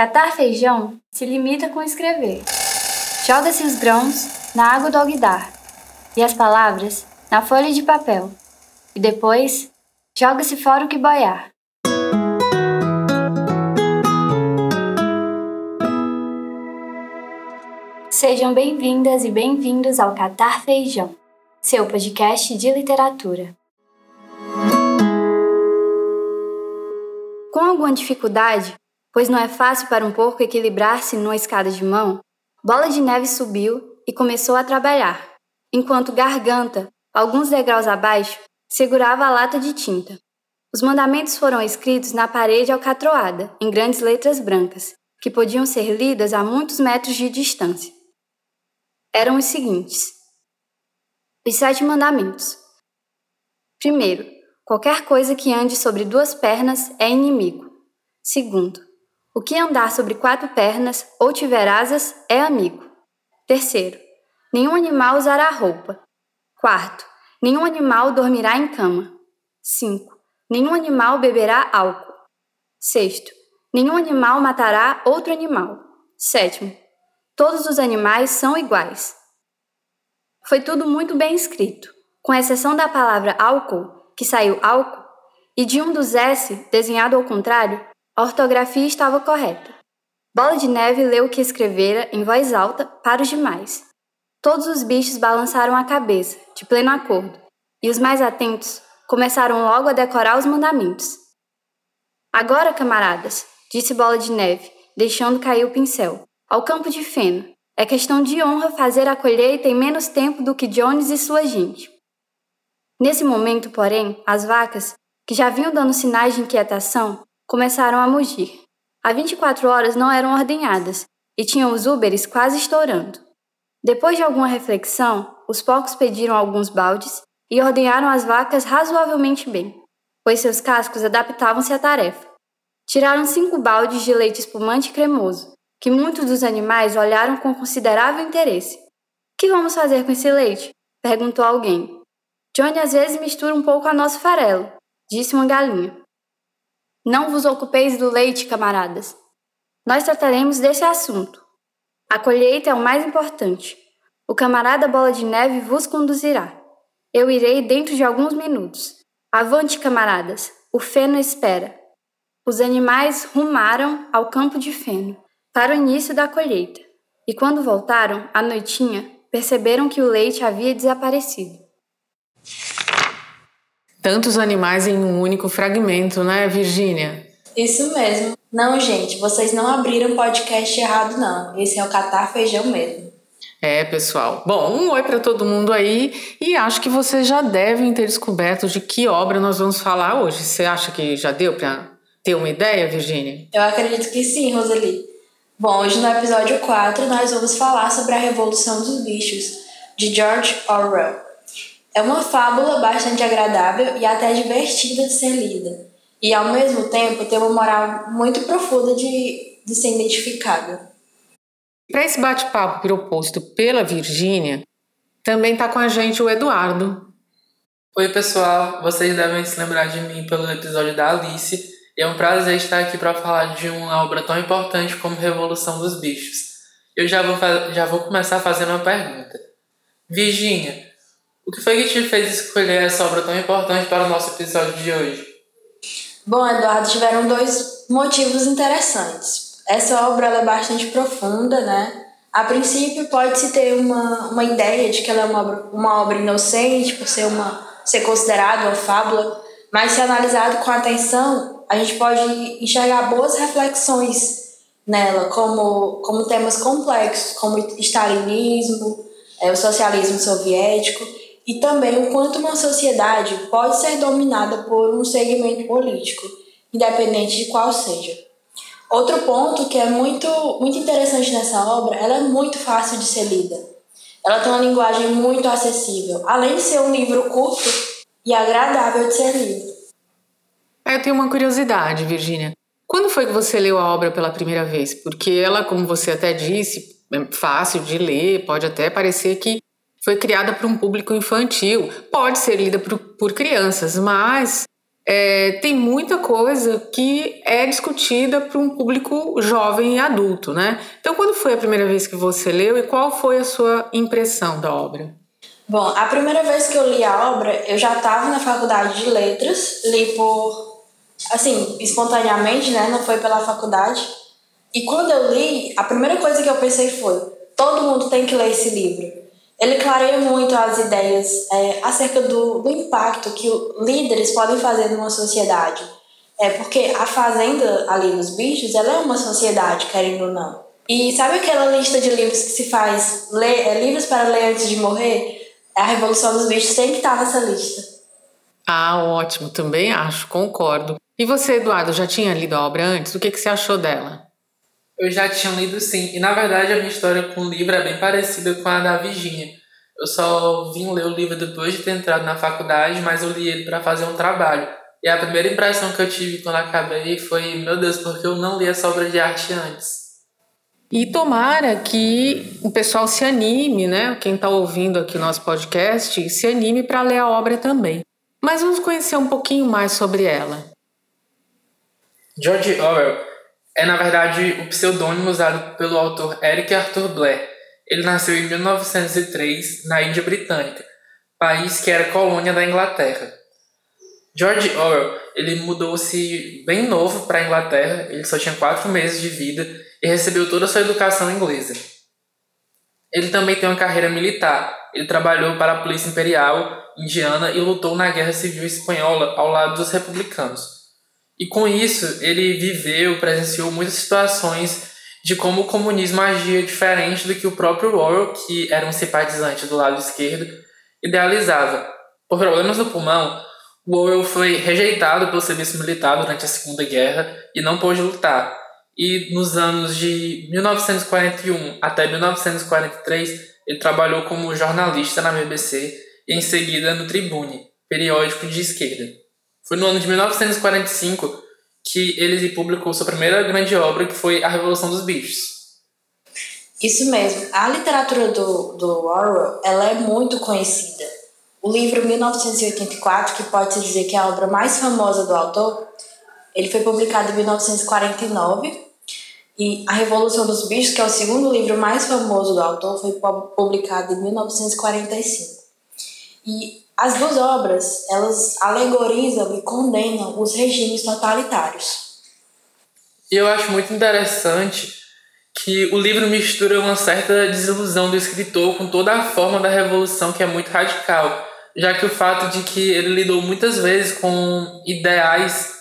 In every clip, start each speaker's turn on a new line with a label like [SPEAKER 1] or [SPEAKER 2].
[SPEAKER 1] Catar feijão se limita com escrever. Joga-se os grãos na água do alguidar e as palavras na folha de papel. E depois joga-se fora o que boiar. Sejam bem-vindas e bem-vindos ao Catar Feijão, seu podcast de literatura. Com alguma dificuldade, pois não é fácil para um porco equilibrar-se numa escada de mão, Bola de Neve subiu e começou a trabalhar, enquanto Garganta, alguns degraus abaixo, segurava a lata de tinta. Os mandamentos foram escritos na parede alcatroada, em grandes letras brancas, que podiam ser lidas a muitos metros de distância. Eram os seguintes: Os Sete Mandamentos. Primeiro, qualquer coisa que ande sobre duas pernas é inimigo. Segundo, o que andar sobre quatro pernas ou tiver asas é amigo. Terceiro, nenhum animal usará roupa. Quarto, nenhum animal dormirá em cama. Cinco, nenhum animal beberá álcool. Sexto, nenhum animal matará outro animal. Sétimo, todos os animais são iguais. Foi tudo muito bem escrito, com exceção da palavra álcool, que saiu álcool, e de um dos S desenhado ao contrário, a ortografia estava correta. Bola de Neve leu o que escrevera em voz alta para os demais. Todos os bichos balançaram a cabeça, de pleno acordo, e os mais atentos começaram logo a decorar os mandamentos. Agora, camaradas, disse Bola de Neve, deixando cair o pincel, ao campo de feno. É questão de honra fazer a colheita em menos tempo do que Jones e sua gente. Nesse momento, porém, as vacas, que já vinham dando sinais de inquietação, começaram a mugir. Há 24 horas não eram ordenhadas e tinham os úberes quase estourando. Depois de alguma reflexão, os porcos pediram alguns baldes e ordenharam as vacas razoavelmente bem, pois seus cascos adaptavam-se à tarefa. Tiraram cinco baldes de leite espumante e cremoso, que muitos dos animais olharam com considerável interesse. Que vamos fazer com esse leite? perguntou alguém. Johnny às vezes mistura um pouco a nosso farelo, disse uma galinha. Não vos ocupeis do leite, camaradas. Nós trataremos desse assunto. A colheita é o mais importante. O camarada Bola de Neve vos conduzirá. Eu irei dentro de alguns minutos. Avante, camaradas! O feno espera. Os animais rumaram ao campo de feno, para o início da colheita, e quando voltaram, à noitinha, perceberam que o leite havia desaparecido.
[SPEAKER 2] Tantos animais em um único fragmento, né, Virgínia?
[SPEAKER 3] Isso mesmo. Não, gente, vocês não abriram podcast errado, não. Esse é o Catar Feijão mesmo.
[SPEAKER 2] É, pessoal. Bom, um oi para todo mundo aí e acho que vocês já devem ter descoberto de que obra nós vamos falar hoje. Você acha que já deu para ter uma ideia, Virgínia?
[SPEAKER 3] Eu acredito que sim, Roseli. Bom, hoje no episódio 4 nós vamos falar sobre a Revolução dos Bichos, de George Orwell. É uma fábula bastante agradável e até divertida de ser lida, e ao mesmo tempo tem uma moral muito profunda de, de ser identificada.
[SPEAKER 2] Para esse bate-papo proposto pela Virgínia, também está com a gente o Eduardo.
[SPEAKER 4] Oi, pessoal, vocês devem se lembrar de mim pelo episódio da Alice, e é um prazer estar aqui para falar de uma obra tão importante como Revolução dos Bichos. Eu já vou, já vou começar fazendo uma pergunta. Virgínia, o que foi que te fez escolher essa obra tão importante para o nosso episódio de hoje?
[SPEAKER 3] Bom, Eduardo, tiveram dois motivos interessantes. Essa obra é bastante profunda, né? A princípio pode-se ter uma, uma ideia de que ela é uma obra, uma obra inocente, por ser, uma, ser considerada uma fábula, mas se analisado com atenção, a gente pode enxergar boas reflexões nela, como, como temas complexos, como o stalinismo, é, o socialismo soviético, e também o quanto uma sociedade pode ser dominada por um segmento político, independente de qual seja. Outro ponto que é muito, muito interessante nessa obra, ela é muito fácil de ser lida. Ela tem uma linguagem muito acessível, além de ser um livro curto e agradável de ser lido.
[SPEAKER 2] Eu tenho uma curiosidade, Virginia. Quando foi que você leu a obra pela primeira vez? Porque ela, como você até disse, é fácil de ler, pode até parecer que foi criada para um público infantil, pode ser lida por, por crianças, mas é, tem muita coisa que é discutida para um público jovem e adulto, né? Então, quando foi a primeira vez que você leu e qual foi a sua impressão da obra?
[SPEAKER 3] Bom, a primeira vez que eu li a obra, eu já estava na faculdade de letras, li por, assim, espontaneamente, né? Não foi pela faculdade. E quando eu li, a primeira coisa que eu pensei foi: todo mundo tem que ler esse livro. Ele clareia muito as ideias é, acerca do, do impacto que líderes podem fazer numa sociedade. É porque a fazenda ali dos bichos, ela é uma sociedade, querendo ou não. E sabe aquela lista de livros que se faz, ler, é, livros para ler antes de morrer? A Revolução dos Bichos tem que estar nessa lista.
[SPEAKER 2] Ah, ótimo, também acho, concordo. E você, Eduardo, já tinha lido a obra antes? O que, que você achou dela?
[SPEAKER 4] Eu já tinha lido sim, e na verdade a minha história com o livro é bem parecida com a da Virginia. Eu só vim ler o livro depois de ter entrado na faculdade, mas eu li ele para fazer um trabalho. E a primeira impressão que eu tive quando acabei foi: meu Deus, porque eu não li essa obra de arte antes.
[SPEAKER 2] E tomara que o pessoal se anime, né? Quem está ouvindo aqui o nosso podcast, se anime para ler a obra também. Mas vamos conhecer um pouquinho mais sobre ela.
[SPEAKER 4] George Orwell é, na verdade, o pseudônimo usado pelo autor Eric Arthur Blair. Ele nasceu em 1903 na Índia Britânica, país que era colônia da Inglaterra. George Orwell ele mudou-se bem novo para a Inglaterra, ele só tinha quatro meses de vida e recebeu toda a sua educação inglesa. Ele também tem uma carreira militar. Ele trabalhou para a Polícia Imperial Indiana e lutou na Guerra Civil Espanhola ao lado dos republicanos. E com isso, ele viveu, presenciou muitas situações de como o comunismo agia diferente do que o próprio Orwell, que era um simpatizante do lado esquerdo, idealizava. Por problemas no pulmão, Orwell foi rejeitado pelo serviço militar durante a Segunda Guerra e não pôde lutar. E nos anos de 1941 até 1943, ele trabalhou como jornalista na BBC e em seguida no Tribune, periódico de esquerda. Foi no ano de 1945 que ele publicou sua primeira grande obra, que foi A Revolução dos Bichos.
[SPEAKER 3] Isso mesmo. A literatura do, do Orwell ela é muito conhecida. O livro 1984, que pode-se dizer que é a obra mais famosa do autor, ele foi publicado em 1949. E A Revolução dos Bichos, que é o segundo livro mais famoso do autor, foi publicado em 1945. E as duas obras, elas alegorizam e condenam os regimes totalitários.
[SPEAKER 4] E eu acho muito interessante que o livro mistura uma certa desilusão do escritor com toda a forma da revolução que é muito radical, já que o fato de que ele lidou muitas vezes com ideais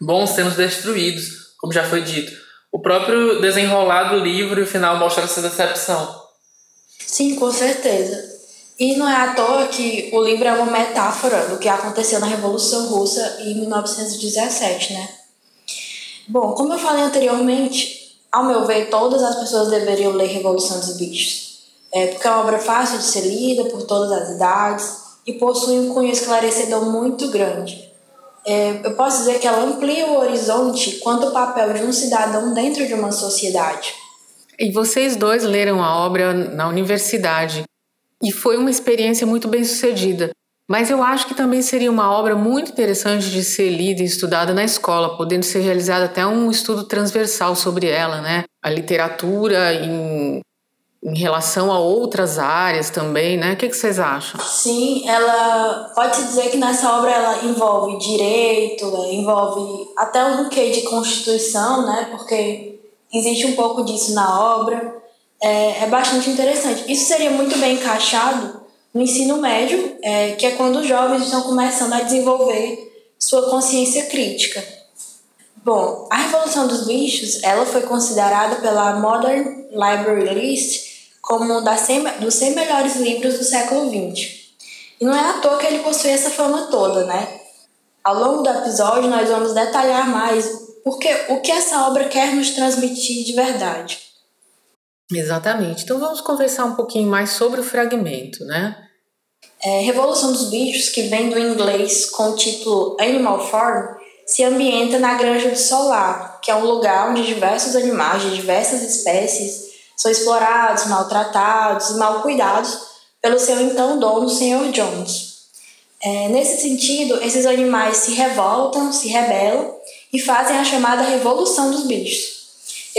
[SPEAKER 4] bons sendo destruídos, como já foi dito. O próprio desenrolar do livro e o final mostra essa decepção.
[SPEAKER 3] Sim, com certeza. E não é à toa que o livro é uma metáfora do que aconteceu na Revolução Russa em 1917, né? Bom, como eu falei anteriormente, ao meu ver, todas as pessoas deveriam ler Revolução dos Bichos. É porque é uma obra fácil de ser lida por todas as idades e possui um cunho esclarecedor muito grande. É, eu posso dizer que ela amplia o horizonte quanto ao papel de um cidadão dentro de uma sociedade.
[SPEAKER 2] E vocês dois leram a obra na universidade e foi uma experiência muito bem sucedida. Mas eu acho que também seria uma obra muito interessante de ser lida e estudada na escola, podendo ser realizado até um estudo transversal sobre ela, né? A literatura em, em relação a outras áreas também, né? O que, que vocês acham?
[SPEAKER 3] Sim, ela pode-se dizer que nessa obra ela envolve direito, envolve até um quê de constituição, né? Porque existe um pouco disso na obra é, é bastante interessante. Isso seria muito bem encaixado no ensino médio, é, que é quando os jovens estão começando a desenvolver sua consciência crítica. Bom, a Revolução dos Bichos ela foi considerada pela Modern Library List como um das 100, dos 100 melhores livros do século XX. E não é à toa que ele possui essa fama toda, né? Ao longo do episódio, nós vamos detalhar mais porque o que essa obra quer nos transmitir de verdade.
[SPEAKER 2] Exatamente. Então vamos conversar um pouquinho mais sobre o fragmento, né?
[SPEAKER 3] É, Revolução dos Bichos, que vem do inglês com o título Animal Farm, se ambienta na Granja do Solar, que é um lugar onde diversos animais de diversas espécies são explorados, maltratados e mal cuidados pelo seu então dono, Sr. Jones. É, nesse sentido, esses animais se revoltam, se rebelam e fazem a chamada Revolução dos Bichos.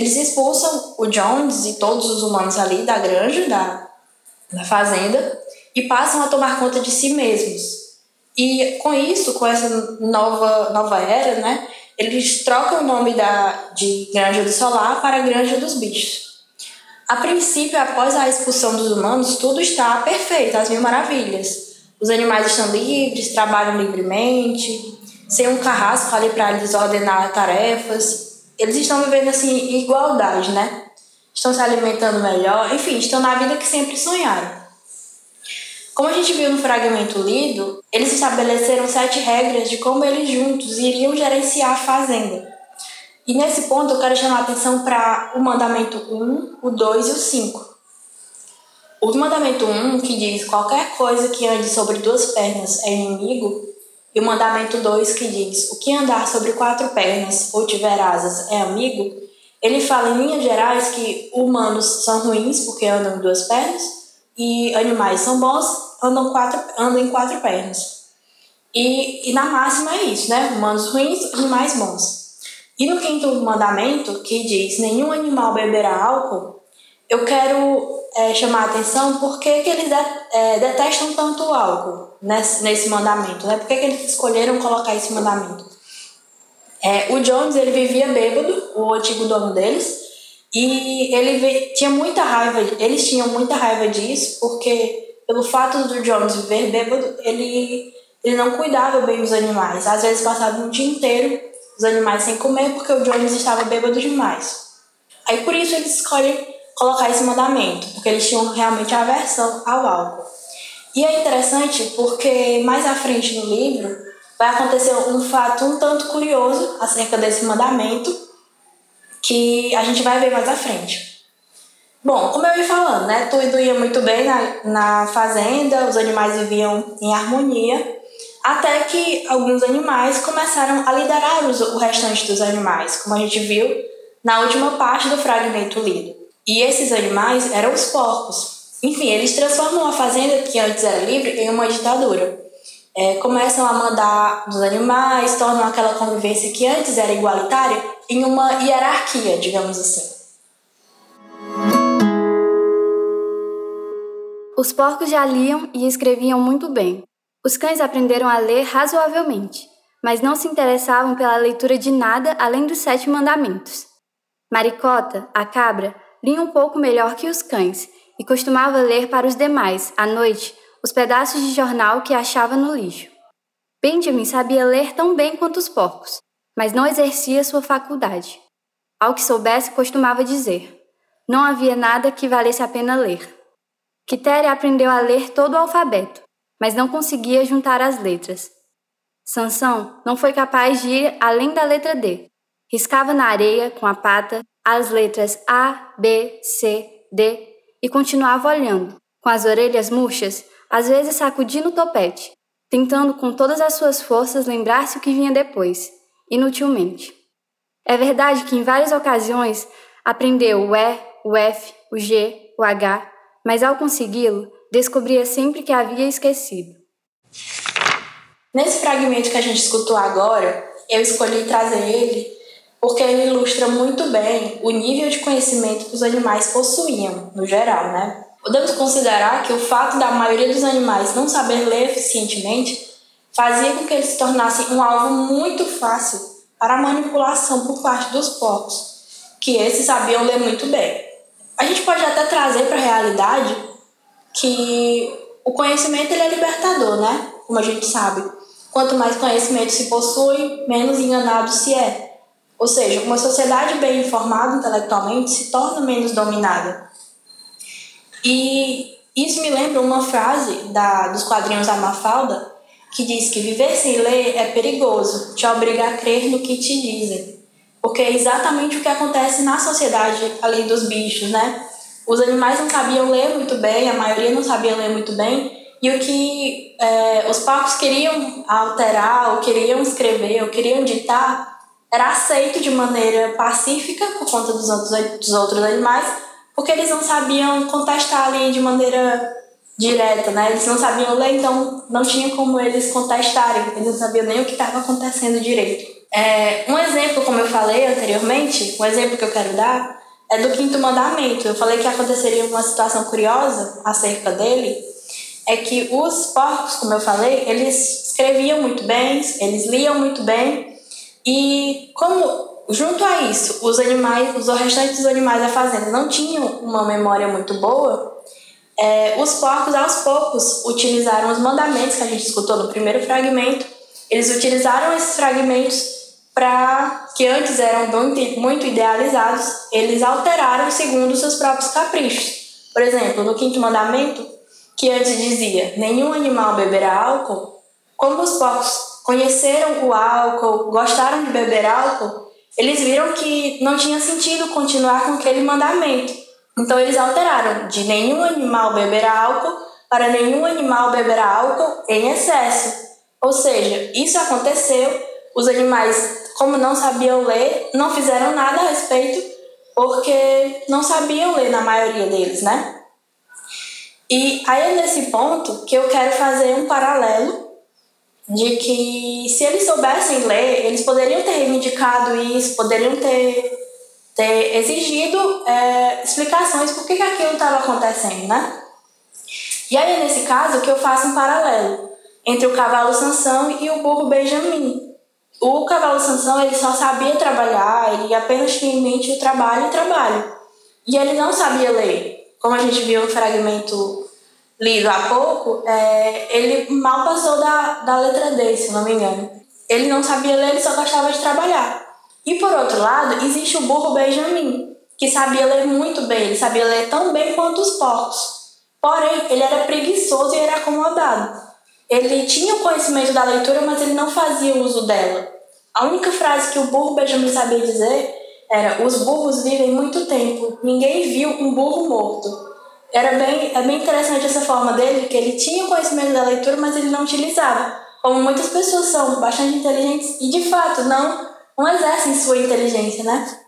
[SPEAKER 3] Eles expulsam o Jones e todos os humanos ali da granja, da, da fazenda, e passam a tomar conta de si mesmos. E com isso, com essa nova, nova era, né, eles trocam o nome da, de Granja do Solar para Granja dos Bichos. A princípio, após a expulsão dos humanos, tudo está perfeito, as mil maravilhas. Os animais estão livres, trabalham livremente, sem um carrasco ali para lhes ordenar tarefas. Eles estão vivendo assim igualdade, né? Estão se alimentando melhor, enfim, estão na vida que sempre sonharam. Como a gente viu no fragmento lido, eles estabeleceram sete regras de como eles juntos iriam gerenciar a fazenda. E nesse ponto eu quero chamar a atenção para o mandamento 1, o 2 e o 5. O mandamento 1, que diz qualquer coisa que ande sobre duas pernas é inimigo, e o mandamento 2, que diz o que andar sobre quatro pernas ou tiver asas é amigo, ele fala em linhas gerais que humanos são ruins porque andam em duas pernas e animais são bons, andam, quatro, andam em quatro pernas. E, e na máxima é isso, né? Humanos ruins, animais bons. E no quinto mandamento, que diz nenhum animal beberá álcool, eu quero é, chamar a atenção por que, que eles de, é, detestam tanto o álcool nesse, nesse mandamento, né? Por que, que eles escolheram colocar esse mandamento? É, o Jones, ele vivia bêbado, o antigo dono deles, e ele tinha muita raiva, eles tinham muita raiva disso, porque pelo fato do Jones viver bêbado, ele, ele não cuidava bem dos animais. Às vezes passava um dia inteiro os animais sem comer porque o Jones estava bêbado demais. Aí por isso eles escolhem colocar esse mandamento, porque eles tinham realmente aversão ao álcool. E é interessante porque mais à frente no livro vai acontecer um fato um tanto curioso acerca desse mandamento que a gente vai ver mais à frente. Bom, como eu ia falando, né? Tudo ia muito bem na, na fazenda, os animais viviam em harmonia, até que alguns animais começaram a liderar os, o restante dos animais, como a gente viu na última parte do fragmento lido. E esses animais eram os porcos. Enfim, eles transformam a fazenda, que antes era livre, em uma ditadura. É, começam a mandar os animais, tornam aquela convivência que antes era igualitária em uma hierarquia, digamos assim.
[SPEAKER 1] Os porcos já liam e escreviam muito bem, os cães aprenderam a ler razoavelmente, mas não se interessavam pela leitura de nada além dos sete mandamentos. Maricota, a cabra, lia um pouco melhor que os cães e costumava ler para os demais, à noite, os pedaços de jornal que achava no lixo. Benjamin sabia ler tão bem quanto os porcos, mas não exercia sua faculdade. Ao que soubesse, costumava dizer: não havia nada que valesse a pena ler. Quitéria aprendeu a ler todo o alfabeto, mas não conseguia juntar as letras. Sansão não foi capaz de ir além da letra D. Riscava na areia com a pata as letras A, B, C, D e continuava olhando, com as orelhas murchas, às vezes sacudindo o topete, tentando com todas as suas forças lembrar-se o que vinha depois, inutilmente. É verdade que em várias ocasiões aprendeu o E, o F, o G, o H, mas ao consegui-lo, descobria sempre que havia esquecido.
[SPEAKER 3] Nesse fragmento que a gente escutou agora, eu escolhi trazer ele porque ele ilustra muito bem o nível de conhecimento que os animais possuíam, no geral, né? Podemos considerar que o fato da maioria dos animais não saber ler eficientemente fazia com que eles se tornassem um alvo muito fácil para manipulação por parte dos porcos, que esses sabiam ler muito bem. A gente pode até trazer para a realidade que o conhecimento é libertador, né? Como a gente sabe. Quanto mais conhecimento se possui, menos enganado se é. Ou seja, uma sociedade bem informada intelectualmente se torna menos dominada. E isso me lembra uma frase da, dos quadrinhos da Mafalda, que diz que viver sem ler é perigoso, te obriga a crer no que te dizem. Porque é exatamente o que acontece na sociedade ali dos bichos, né? Os animais não sabiam ler muito bem, a maioria não sabia ler muito bem, e o que é, os pacos queriam alterar, ou queriam escrever, ou queriam ditar, era aceito de maneira pacífica por conta dos outros, dos outros animais, porque eles não sabiam contestar ali de maneira direta, né? Eles não sabiam ler, então não tinha como eles contestarem, eles não sabiam nem o que estava acontecendo direito. É, um exemplo, como eu falei anteriormente, um exemplo que eu quero dar é do quinto mandamento. Eu falei que aconteceria uma situação curiosa acerca dele, é que os porcos, como eu falei, eles escreviam muito bem, eles liam muito bem, e como junto a isso, os animais, os restantes dos animais da fazenda não tinham uma memória muito boa, é, os porcos aos poucos utilizaram os mandamentos que a gente escutou no primeiro fragmento, eles utilizaram esses fragmentos para que antes eram muito idealizados, eles alteraram segundo seus próprios caprichos. Por exemplo, no quinto mandamento, que antes dizia: nenhum animal beberá álcool, como os porcos conheceram o álcool, gostaram de beber álcool, eles viram que não tinha sentido continuar com aquele mandamento. Então eles alteraram de nenhum animal beberá álcool para nenhum animal beberá álcool em excesso. Ou seja, isso aconteceu, os animais como não sabiam ler, não fizeram nada a respeito, porque não sabiam ler na maioria deles, né? E aí é nesse ponto que eu quero fazer um paralelo de que se eles soubessem ler, eles poderiam ter reivindicado isso, poderiam ter, ter exigido é, explicações por que, que aquilo estava acontecendo, né? E aí nesse caso que eu faço um paralelo entre o cavalo Sansão e o burro Benjamin. O cavalo Sansão, ele só sabia trabalhar, ele apenas tinha em mente o trabalho e trabalho. E ele não sabia ler. Como a gente viu no fragmento lido há pouco, é, ele mal passou da, da letra D, se não me engano. Ele não sabia ler, ele só gostava de trabalhar. E por outro lado, existe o burro Benjamin, que sabia ler muito bem, ele sabia ler tão bem quanto os porcos. Porém, ele era preguiçoso e era acomodado. Ele tinha o conhecimento da leitura, mas ele não fazia uso dela. A única frase que o burro Benjamin sabia dizer era: Os burros vivem muito tempo, ninguém viu um burro morto. Era bem, é bem interessante essa forma dele, que ele tinha o conhecimento da leitura, mas ele não utilizava. Como muitas pessoas são bastante inteligentes e de fato não, não exercem sua inteligência, né?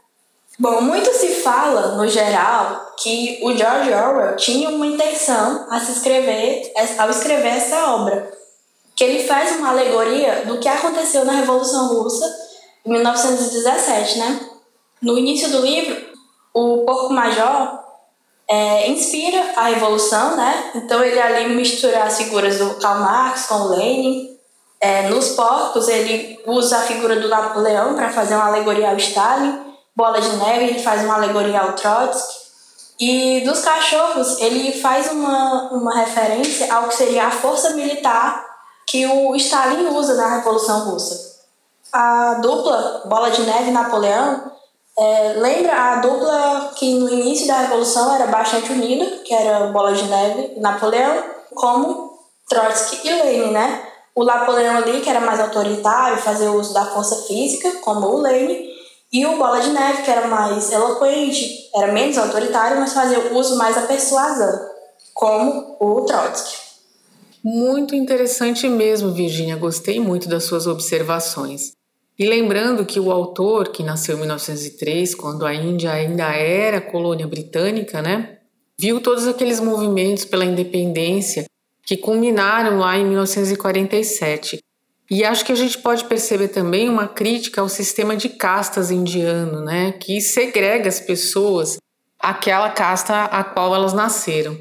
[SPEAKER 3] Bom, muito se fala, no geral, que o George Orwell tinha uma intenção a se escrever, ao escrever essa obra, que ele faz uma alegoria do que aconteceu na Revolução Russa em 1917, né? No início do livro, o Porco Major é, inspira a Revolução, né? Então ele ali mistura as figuras do Karl Marx com o Lenin. É, nos porcos ele usa a figura do Napoleão para fazer uma alegoria ao Stalin Bola de Neve, ele faz uma alegoria ao Trotsky. E dos cachorros, ele faz uma, uma referência ao que seria a força militar que o Stalin usa na Revolução Russa. A dupla Bola de Neve e Napoleão é, lembra a dupla que no início da Revolução era bastante unida, que era Bola de Neve e Napoleão, como Trotsky e Lenin, né? O Napoleão ali, que era mais autoritário, fazia uso da força física, como o Lenin, e o Bola de Neve, que era mais eloquente, era menos autoritário, mas fazia uso mais da persuasão, como o Trotsky.
[SPEAKER 2] Muito interessante mesmo, Virginia. Gostei muito das suas observações. E lembrando que o autor, que nasceu em 1903, quando a Índia ainda era colônia britânica, né, viu todos aqueles movimentos pela independência que culminaram lá em 1947. E acho que a gente pode perceber também uma crítica ao sistema de castas indiano, né, que segrega as pessoas àquela casta a qual elas nasceram.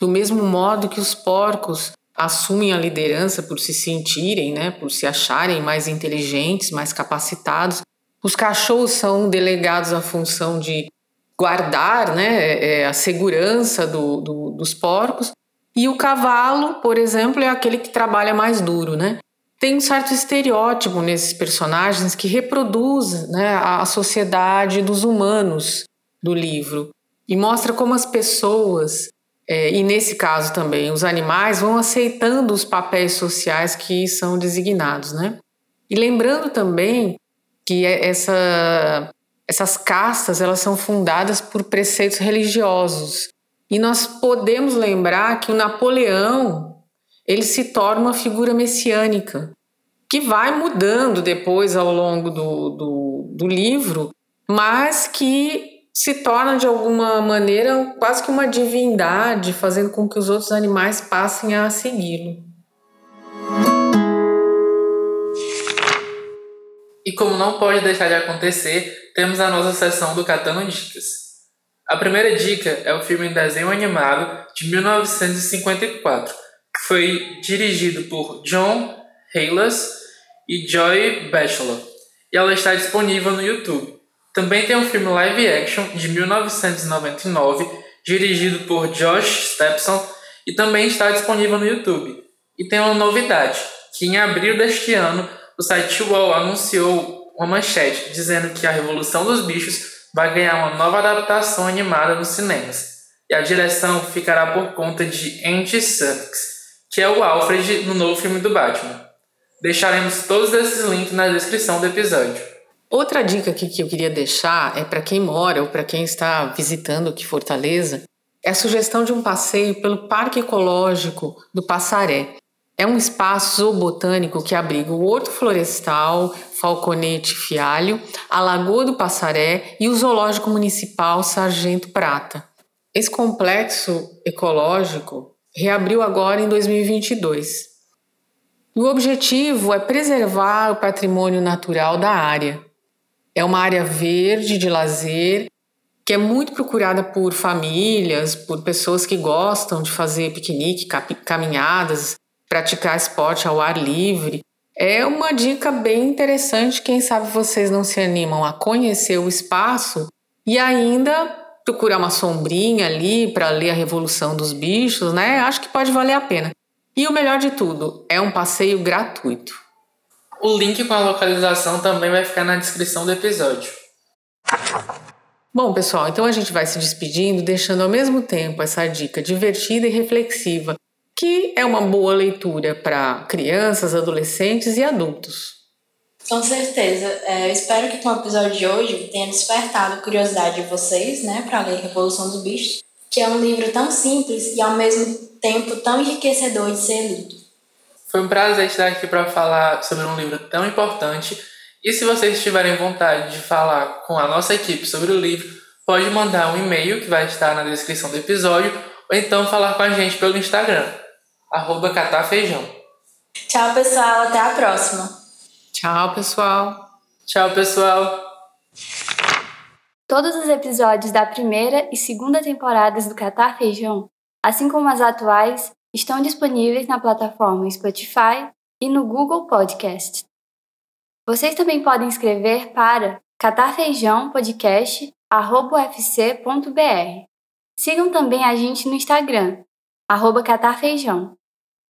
[SPEAKER 2] Do mesmo modo que os porcos assumem a liderança por se sentirem, né, por se acharem mais inteligentes, mais capacitados, os cachorros são delegados à função de guardar né, é, é, a segurança do, do, dos porcos, e o cavalo, por exemplo, é aquele que trabalha mais duro, né? tem um certo estereótipo nesses personagens que reproduz né, a sociedade dos humanos do livro e mostra como as pessoas, é, e nesse caso também os animais, vão aceitando os papéis sociais que são designados. Né? E lembrando também que é essa, essas castas elas são fundadas por preceitos religiosos. E nós podemos lembrar que o Napoleão ele se torna uma figura messiânica, que vai mudando depois ao longo do, do, do livro, mas que se torna de alguma maneira quase que uma divindade, fazendo com que os outros animais passem a segui-lo.
[SPEAKER 4] E como não pode deixar de acontecer, temos a nossa sessão do Catando Dicas. A primeira dica é o filme em desenho animado de 1954, que foi dirigido por John Hayles e Joy Batchelor, e ela está disponível no YouTube. Também tem um filme live action de 1999, dirigido por Josh Stepson, e também está disponível no YouTube. E tem uma novidade, que em abril deste ano, o site Wall anunciou uma manchete dizendo que a Revolução dos Bichos vai ganhar uma nova adaptação animada nos cinemas. E a direção ficará por conta de Andy Serkis, que é o Alfred no novo filme do Batman. Deixaremos todos esses links na descrição do episódio.
[SPEAKER 2] Outra dica aqui que eu queria deixar é para quem mora ou para quem está visitando aqui Fortaleza, é a sugestão de um passeio pelo Parque Ecológico do Passaré. É um espaço zoobotânico que abriga o Horto Florestal, Falconete Fialho, a Lagoa do Passaré e o Zoológico Municipal Sargento Prata. Esse complexo ecológico reabriu agora em 2022. O objetivo é preservar o patrimônio natural da área. É uma área verde de lazer que é muito procurada por famílias, por pessoas que gostam de fazer piquenique, caminhadas, praticar esporte ao ar livre. É uma dica bem interessante. Quem sabe vocês não se animam a conhecer o espaço e ainda procurar uma sombrinha ali para ler a Revolução dos Bichos, né? Acho que pode valer a pena. E o melhor de tudo, é um passeio gratuito.
[SPEAKER 4] O link com a localização também vai ficar na descrição do episódio.
[SPEAKER 2] Bom, pessoal, então a gente vai se despedindo, deixando ao mesmo tempo essa dica divertida e reflexiva que é uma boa leitura para crianças, adolescentes e adultos.
[SPEAKER 3] Com certeza. É, eu espero que com o episódio de hoje tenha despertado a curiosidade de vocês, né, para ler Revolução dos Bichos, que é um livro tão simples e ao mesmo tempo tão enriquecedor de ser lido.
[SPEAKER 4] Foi um prazer estar aqui para falar sobre um livro tão importante. E se vocês tiverem vontade de falar com a nossa equipe sobre o livro, pode mandar um e-mail que vai estar na descrição do episódio, ou então falar com a gente pelo Instagram arroba catafeijão.
[SPEAKER 3] Tchau, pessoal. Até a próxima.
[SPEAKER 2] Tchau, pessoal.
[SPEAKER 4] Tchau, pessoal.
[SPEAKER 1] Todos os episódios da primeira e segunda temporadas do Catar Feijão, assim como as atuais, estão disponíveis na plataforma Spotify e no Google Podcast. Vocês também podem escrever para catarfeijãopodcast.ufc.br. Sigam também a gente no Instagram, catarfeijão.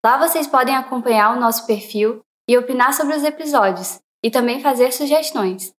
[SPEAKER 1] Lá vocês podem acompanhar o nosso perfil e opinar sobre os episódios, e também fazer sugestões.